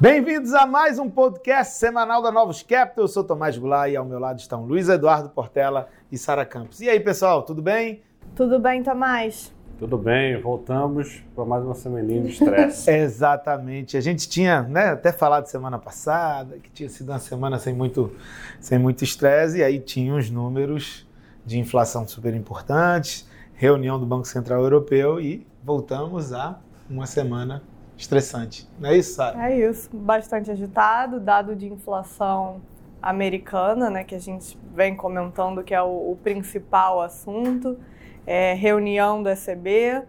Bem-vindos a mais um podcast semanal da Novos Capital. Eu sou Tomás Goulart e ao meu lado estão Luiz Eduardo Portela e Sara Campos. E aí, pessoal, tudo bem? Tudo bem, Tomás? Tudo bem, voltamos para mais uma semaninha de estresse. Exatamente. A gente tinha né, até falado semana passada que tinha sido uma semana sem muito sem muito estresse, e aí tinha os números de inflação super importantes, reunião do Banco Central Europeu e voltamos a uma semana estressante. Não é isso, Sara? É isso. Bastante agitado, dado de inflação americana, né, que a gente vem comentando que é o, o principal assunto, é, reunião do ECB,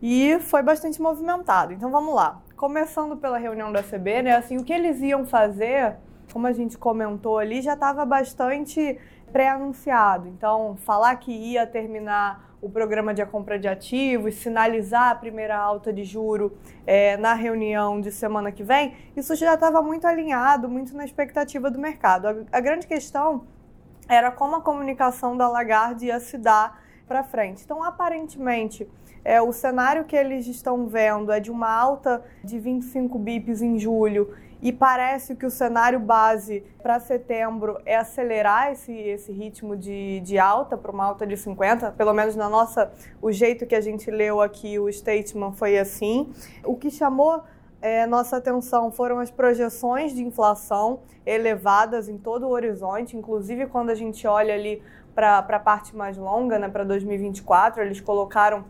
e foi bastante movimentado. Então vamos lá. Começando pela reunião do ECB, né, assim, o que eles iam fazer, como a gente comentou ali, já estava bastante pré-anunciado. Então, falar que ia terminar o programa de compra de ativos, sinalizar a primeira alta de juro é, na reunião de semana que vem, isso já estava muito alinhado, muito na expectativa do mercado. A, a grande questão era como a comunicação da Lagarde ia se dar para frente. Então, aparentemente, é, o cenário que eles estão vendo é de uma alta de 25 bips em julho e parece que o cenário base para setembro é acelerar esse, esse ritmo de, de alta para uma alta de 50, pelo menos na nossa, o jeito que a gente leu aqui, o statement foi assim. O que chamou é, nossa atenção foram as projeções de inflação elevadas em todo o horizonte, inclusive quando a gente olha ali para a parte mais longa, né, para 2024, eles colocaram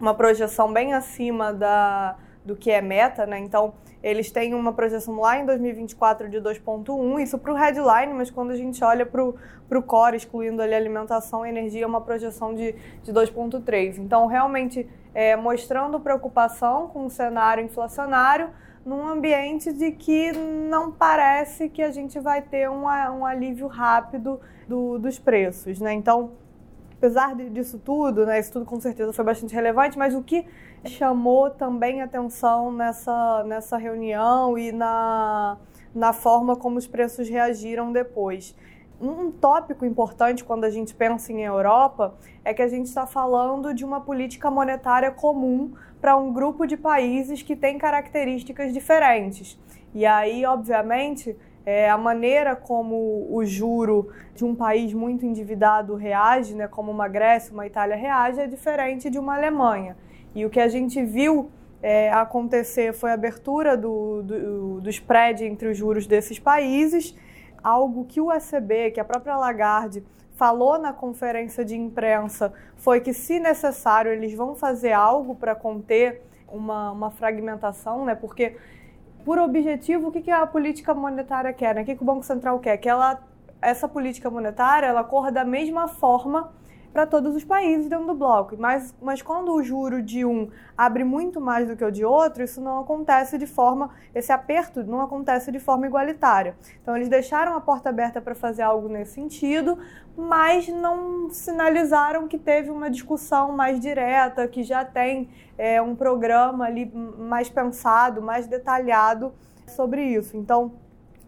uma projeção bem acima da, do que é meta, né? Então, eles têm uma projeção lá em 2024 de 2,1, isso para o headline, mas quando a gente olha para o core, excluindo ali alimentação e energia, é uma projeção de, de 2,3. Então, realmente, é, mostrando preocupação com o cenário inflacionário, num ambiente de que não parece que a gente vai ter um, um alívio rápido do, dos preços, né? Então, apesar disso tudo, né, isso tudo com certeza foi bastante relevante, mas o que chamou também atenção nessa, nessa reunião e na, na forma como os preços reagiram depois. Um tópico importante quando a gente pensa em Europa é que a gente está falando de uma política monetária comum para um grupo de países que tem características diferentes. E aí, obviamente, é, a maneira como o juro de um país muito endividado reage, né, como uma Grécia, uma Itália reage, é diferente de uma Alemanha. E o que a gente viu é, acontecer foi a abertura do, do, do spread entre os juros desses países, algo que o ECB, que a própria Lagarde falou na conferência de imprensa, foi que, se necessário, eles vão fazer algo para conter uma, uma fragmentação, né? Porque por objetivo, o que, que a política monetária quer? Né? O que, que o Banco Central quer? Que ela, essa política monetária ela corra da mesma forma para todos os países dentro do bloco. Mas, mas quando o juro de um abre muito mais do que o de outro, isso não acontece de forma, esse aperto não acontece de forma igualitária. Então eles deixaram a porta aberta para fazer algo nesse sentido, mas não sinalizaram que teve uma discussão mais direta, que já tem é, um programa ali mais pensado, mais detalhado sobre isso. Então,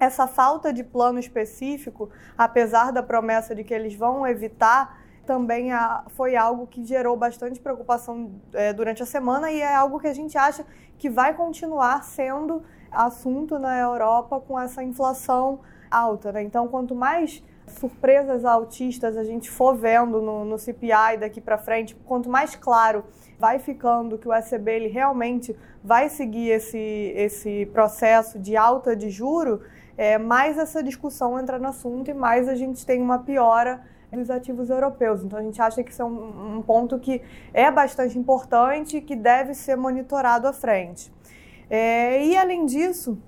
essa falta de plano específico, apesar da promessa de que eles vão evitar também foi algo que gerou bastante preocupação é, durante a semana e é algo que a gente acha que vai continuar sendo assunto na Europa com essa inflação alta. Né? Então, quanto mais surpresas altistas a gente for vendo no, no CPI daqui para frente, quanto mais claro vai ficando que o ECB ele realmente vai seguir esse, esse processo de alta de juro, é, mais essa discussão entra no assunto e mais a gente tem uma piora dos ativos europeus. Então a gente acha que isso é um, um ponto que é bastante importante e que deve ser monitorado à frente. É, e além disso,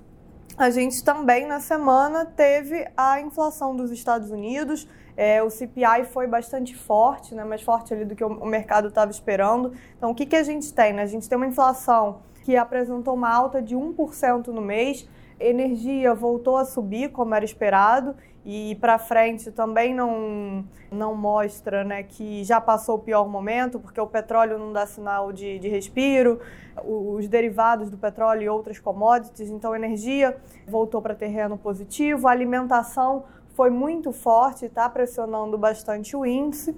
a gente também na semana teve a inflação dos Estados Unidos. É, o CPI foi bastante forte, né, mais forte ali do que o, mercado estava esperando. Então, o que, que a gente tem? Né? A gente tem uma inflação que apresentou uma alta de 1% no mês, energia voltou a subir, como era esperado, e para frente também não, não mostra né, que já passou o pior momento, porque o petróleo não dá sinal de, de respiro, os derivados do petróleo e outras commodities, então energia voltou para terreno positivo, a alimentação foi muito forte, está pressionando bastante o índice.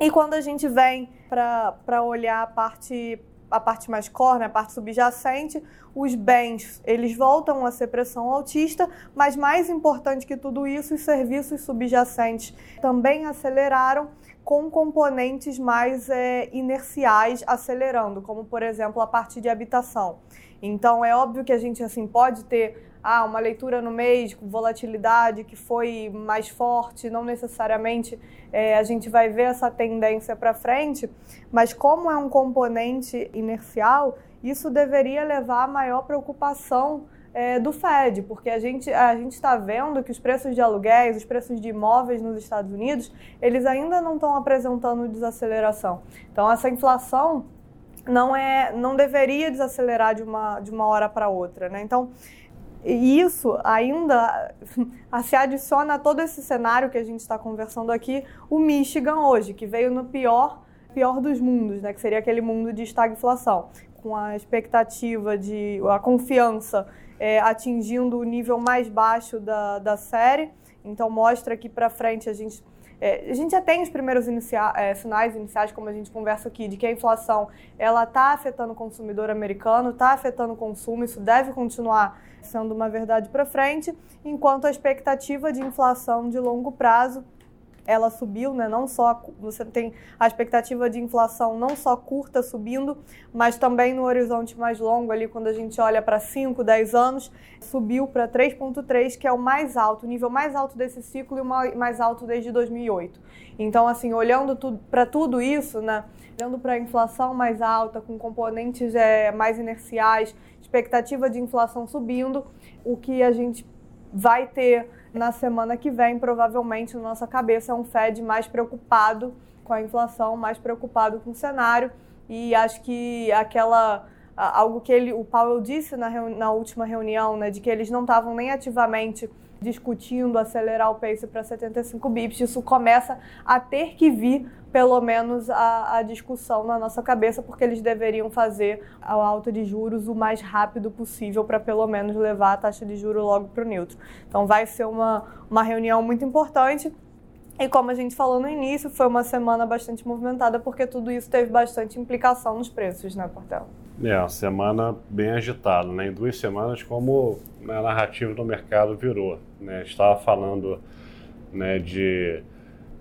E quando a gente vem para olhar a parte a parte mais core, né, a parte subjacente, os bens eles voltam a ser pressão altista, mas mais importante que tudo isso, os serviços subjacentes também aceleraram com componentes mais é, inerciais acelerando, como por exemplo a parte de habitação. Então é óbvio que a gente assim pode ter ah, uma leitura no mês com volatilidade que foi mais forte, não necessariamente é, a gente vai ver essa tendência para frente, mas como é um componente inercial, isso deveria levar a maior preocupação é, do Fed, porque a gente a gente está vendo que os preços de aluguéis, os preços de imóveis nos Estados Unidos, eles ainda não estão apresentando desaceleração. Então essa inflação não é não deveria desacelerar de uma de uma hora para outra, né? Então isso ainda se adiciona a todo esse cenário que a gente está conversando aqui, o Michigan hoje, que veio no pior pior dos mundos, né? Que seria aquele mundo de estagflação, com a expectativa de a confiança é, atingindo o nível mais baixo da, da série. Então mostra que para frente a gente é, a gente já tem os primeiros inicia é, sinais iniciais, como a gente conversa aqui, de que a inflação ela está afetando o consumidor americano, está afetando o consumo, isso deve continuar sendo uma verdade para frente, enquanto a expectativa de inflação de longo prazo ela subiu, né? Não só você tem a expectativa de inflação não só curta subindo, mas também no horizonte mais longo ali quando a gente olha para 5, 10 anos, subiu para 3.3, que é o mais alto, o nível mais alto desse ciclo e o mais alto desde 2008. Então, assim, olhando para tudo isso, né? Olhando para a inflação mais alta, com componentes é, mais inerciais, expectativa de inflação subindo, o que a gente vai ter na semana que vem, provavelmente, na nossa cabeça, é um Fed mais preocupado com a inflação, mais preocupado com o cenário. E acho que aquela algo que ele, o Powell disse na, na última reunião, né, de que eles não estavam nem ativamente discutindo acelerar o pace para 75 bips, isso começa a ter que vir pelo menos a, a, discussão na nossa cabeça, porque eles deveriam fazer a alta de juros o mais rápido possível para pelo menos levar a taxa de juros logo para o neutro. Então vai ser uma, uma reunião muito importante. E como a gente falou no início, foi uma semana bastante movimentada, porque tudo isso teve bastante implicação nos preços, né, Portela? É, uma semana bem agitada, né? Em duas semanas, como a narrativa do mercado virou. Né? Estava falando né, de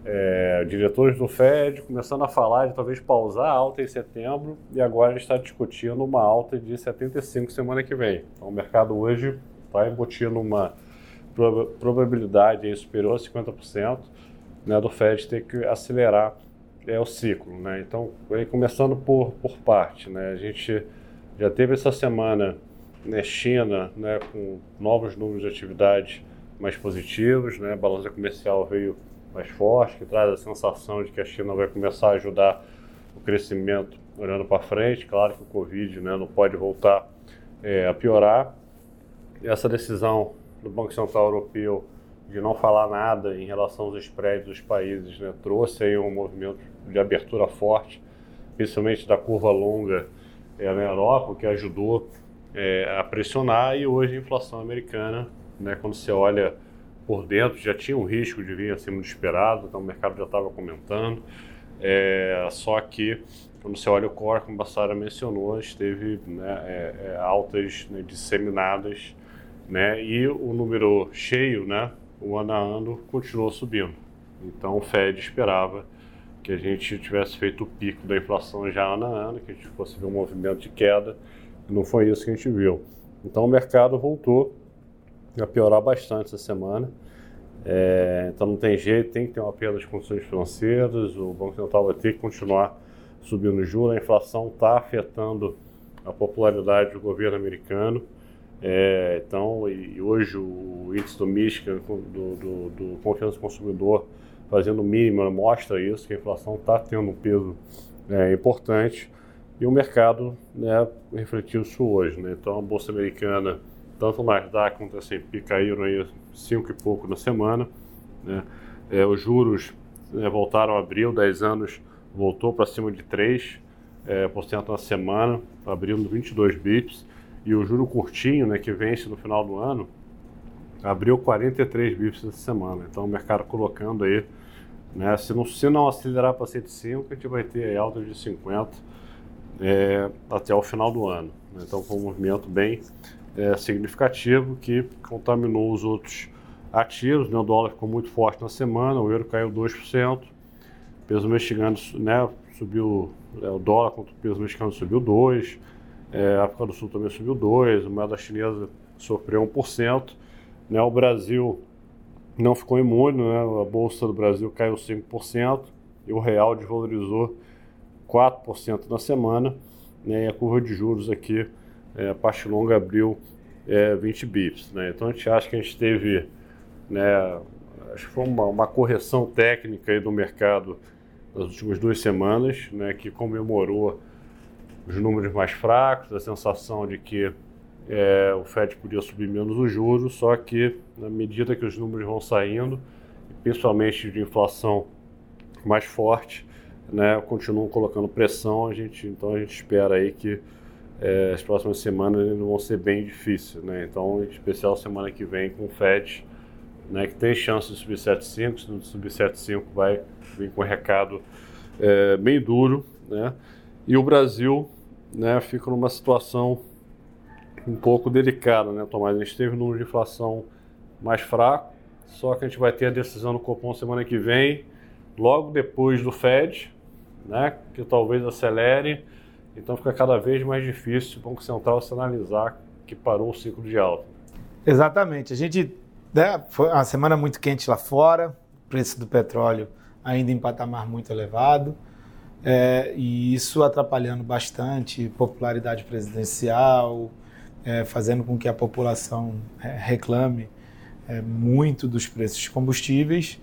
é, diretores do Fed começando a falar de talvez pausar a alta em setembro e agora está discutindo uma alta de 75 semana que vem. Então o mercado hoje está embutindo uma probabilidade aí superior a 50% né, do Fed ter que acelerar é, o ciclo. Né? Então, aí, começando por, por parte, né? a gente já teve essa semana né, China né, com novos números de atividade mais positivos, né? a balança comercial veio mais forte, que traz a sensação de que a China vai começar a ajudar o crescimento olhando para frente. Claro que o Covid né, não pode voltar é, a piorar. Essa decisão do Banco Central Europeu de não falar nada em relação aos spreads dos países né, trouxe aí um movimento de abertura forte, principalmente da curva longa é, na Europa, que ajudou é, a pressionar. E hoje a inflação americana, né, quando você olha por dentro já tinha um risco de vir acima do esperado, então o mercado já estava comentando. É, só que, quando você olha o core, como a Bassara mencionou, esteve né, altas né, disseminadas né, e o número cheio, né, o ano a ano, continuou subindo. Então o Fed esperava que a gente tivesse feito o pico da inflação já ano a ano, que a gente fosse ver um movimento de queda, não foi isso que a gente viu. Então o mercado voltou vai piorar bastante essa semana. É, então não tem jeito, tem que ter uma perda de condições financeiras, o Banco Central vai ter que continuar subindo o juros, a inflação está afetando a popularidade do governo americano. É, então, e, hoje o índice do Michigan, do, do, do confiança do consumidor, fazendo o mínimo, mostra isso, que a inflação está tendo um peso é, importante e o mercado né, refletiu isso hoje. Né? Então, a Bolsa Americana tanto o Nasdaq quanto o S&P caíram aí cinco e pouco na semana. Né? É, os juros né, voltaram a abril, 10 anos voltou para cima de 3% é, por cento na semana, abrindo 22 bips. E o juro curtinho, né, que vence no final do ano, abriu 43 bips essa semana. Então o mercado colocando aí, né, se não, se não acelerar para 105, a gente vai ter aí alta de 50 é, até o final do ano. Então foi um movimento bem é, significativo que contaminou os outros ativos. Né? O dólar ficou muito forte na semana, o euro caiu 2%, o peso mexicano né, subiu, é, o dólar contra o peso mexicano subiu 2%, é, a África do Sul também subiu 2%, a moeda chinesa sofreu 1%. Né? O Brasil não ficou imune, né? a Bolsa do Brasil caiu 5% e o real desvalorizou 4% na semana. Né? E a curva de juros aqui, é, a parte longa abriu é, 20 bips. Né? Então a gente acha que a gente teve, né, acho que foi uma, uma correção técnica aí do mercado nas últimas duas semanas, né, que comemorou os números mais fracos, a sensação de que é, o Fed podia subir menos os juros, só que na medida que os números vão saindo, principalmente de inflação mais forte, né, continuam colocando pressão, a gente, então a gente espera aí que é, as próximas semanas vão ser bem difíceis, né? Então, em especial semana que vem com o Fed, né, que tem chance de subir 7,5, se não subir 7,5 vai vir com um recado é, bem duro, né? E o Brasil, né, fica numa situação um pouco delicada, né, Tomás? A gente teve um número de inflação mais fraco, só que a gente vai ter a decisão no Copom semana que vem, logo depois do Fed, né, que talvez acelere. Então fica cada vez mais difícil o Banco Central sinalizar que parou o ciclo de alta. Exatamente. A gente né, foi uma semana muito quente lá fora, preço do petróleo ainda em patamar muito elevado. É, e isso atrapalhando bastante popularidade presidencial, é, fazendo com que a população é, reclame é, muito dos preços de combustíveis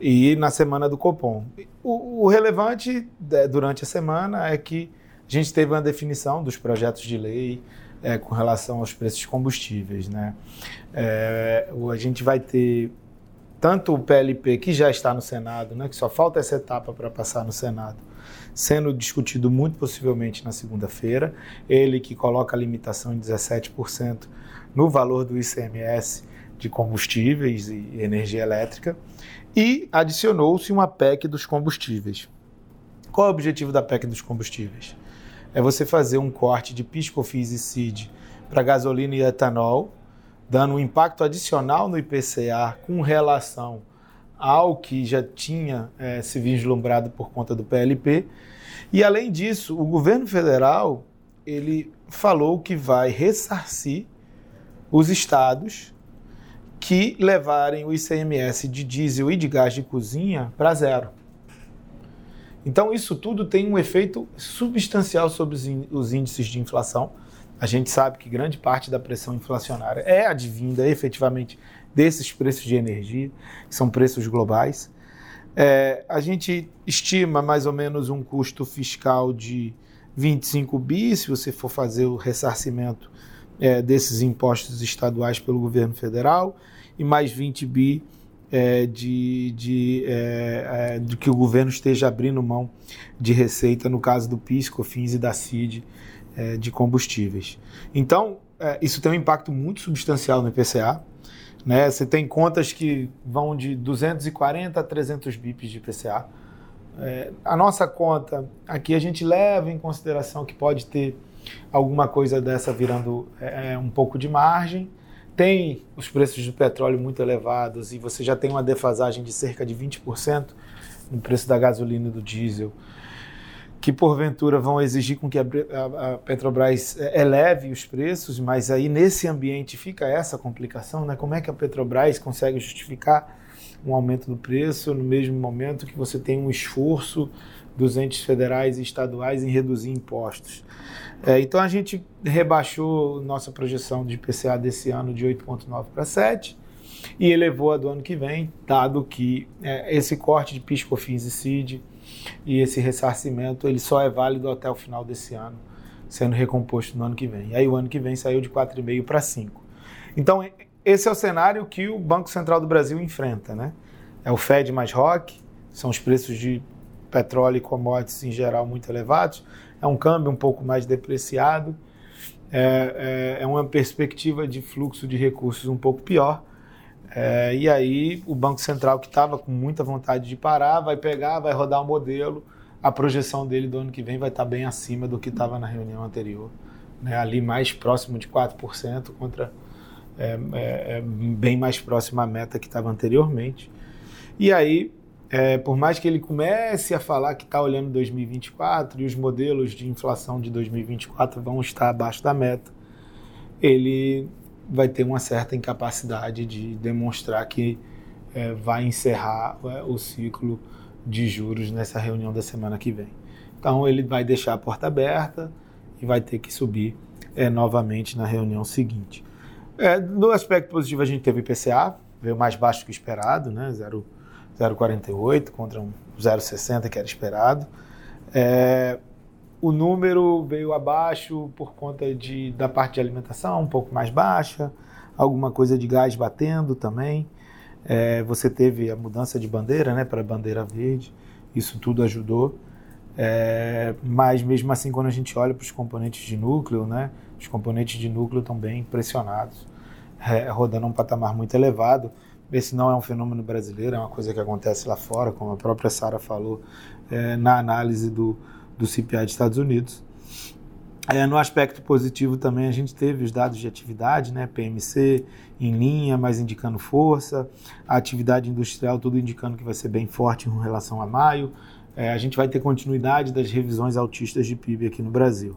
e na semana do Copom. O, o relevante é, durante a semana é que a gente teve uma definição dos projetos de lei é, com relação aos preços de combustíveis. Né? A gente vai ter tanto o PLP, que já está no Senado, né, que só falta essa etapa para passar no Senado, sendo discutido muito possivelmente na segunda-feira. Ele que coloca a limitação em 17% no valor do ICMS de combustíveis e energia elétrica. E adicionou-se uma PEC dos combustíveis. Qual é o objetivo da PEC dos combustíveis? É você fazer um corte de PIS, COFINS e CID para gasolina e etanol, dando um impacto adicional no IPCA com relação ao que já tinha é, se vislumbrado por conta do PLP. E além disso, o governo federal ele falou que vai ressarcir os estados que levarem o ICMS de diesel e de gás de cozinha para zero. Então, isso tudo tem um efeito substancial sobre os índices de inflação. A gente sabe que grande parte da pressão inflacionária é advinda efetivamente desses preços de energia, que são preços globais. É, a gente estima mais ou menos um custo fiscal de 25 bi, se você for fazer o ressarcimento é, desses impostos estaduais pelo governo federal, e mais 20 bi é, de, de, é, é, de que o governo esteja abrindo mão de receita, no caso do PIS, COFINS e da CID, é, de combustíveis. Então, isso tem um impacto muito substancial no IPCA. Né? Você tem contas que vão de 240 a 300 bips de IPCA. É, a nossa conta, aqui a gente leva em consideração que pode ter alguma coisa dessa virando é, é um pouco de margem. Tem os preços do petróleo muito elevados e você já tem uma defasagem de cerca de 20% no preço da gasolina e do diesel que porventura vão exigir com que a, a, Petrobras é, eleve os preços, mas aí nesse ambiente fica essa complicação, né? Como é que a Petrobras consegue justificar um aumento do preço no mesmo momento que você tem um esforço dos entes federais e estaduais em reduzir impostos? É, então a gente rebaixou nossa projeção de IPCA desse ano de 8,9 para 7 e elevou a do ano que vem, dado que é, esse corte de PIS, COFINS e CID e esse ressarcimento ele só é válido até o final desse ano, sendo recomposto no ano que vem. E aí o ano que vem saiu de 4,5 para 5. Então, esse é o cenário que o Banco Central do Brasil enfrenta, né? É o Fed mais ROC, são os preços de petróleo e commodities em geral muito elevados, é um câmbio um pouco mais depreciado, é, é, é uma perspectiva de fluxo de recursos um pouco pior, é, e aí o Banco Central, que estava com muita vontade de parar, vai pegar, vai rodar o um modelo, a projeção dele do ano que vem vai estar bem acima do que estava na reunião anterior. Né? Ali mais próximo de 4% contra é, é, é, bem mais próximo à meta que estava anteriormente. E aí, é, por mais que ele comece a falar que está olhando 2024 e os modelos de inflação de 2024 vão estar abaixo da meta, ele vai ter uma certa incapacidade de demonstrar que é, vai encerrar é, o ciclo de juros nessa reunião da semana que vem. Então ele vai deixar a porta aberta e vai ter que subir é, novamente na reunião seguinte. É, no aspecto positivo a gente teve IPCA, veio mais baixo que o esperado, né? 0,48 contra um 0,60 que era esperado. É, o número veio abaixo por conta de, da parte de alimentação, um pouco mais baixa, alguma coisa de gás batendo também. É, você teve a mudança de bandeira né, para bandeira verde, isso tudo ajudou. É, mas mesmo assim, quando a gente olha para os componentes de núcleo, né, os componentes de núcleo estão bem pressionados, é, rodando um patamar muito elevado. Esse não é um fenômeno brasileiro, é uma coisa que acontece lá fora, como a própria Sara falou é, na análise do, do CPI dos Estados Unidos. É, no aspecto positivo também a gente teve os dados de atividade, né, PMC em linha, mas indicando força, a atividade industrial tudo indicando que vai ser bem forte em relação a maio. É, a gente vai ter continuidade das revisões altistas de PIB aqui no Brasil.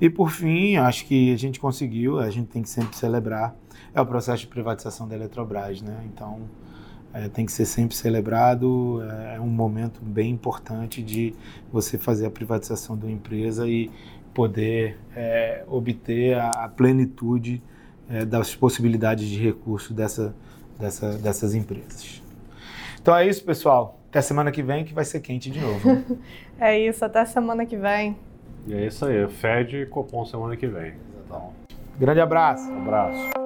E por fim, acho que a gente conseguiu, a gente tem que sempre celebrar, é o processo de privatização da Eletrobras, né? Então, é, tem que ser sempre celebrado. É, é um momento bem importante de você fazer a privatização de uma empresa e poder é, obter a, plenitude é, das possibilidades de recurso dessa, dessa, dessas empresas. Então é isso, pessoal. Até semana que vem que vai ser quente de novo. é isso, até semana que vem. E é isso aí, Fed e Copom semana que vem. Então, Grande abraço. Um abraço.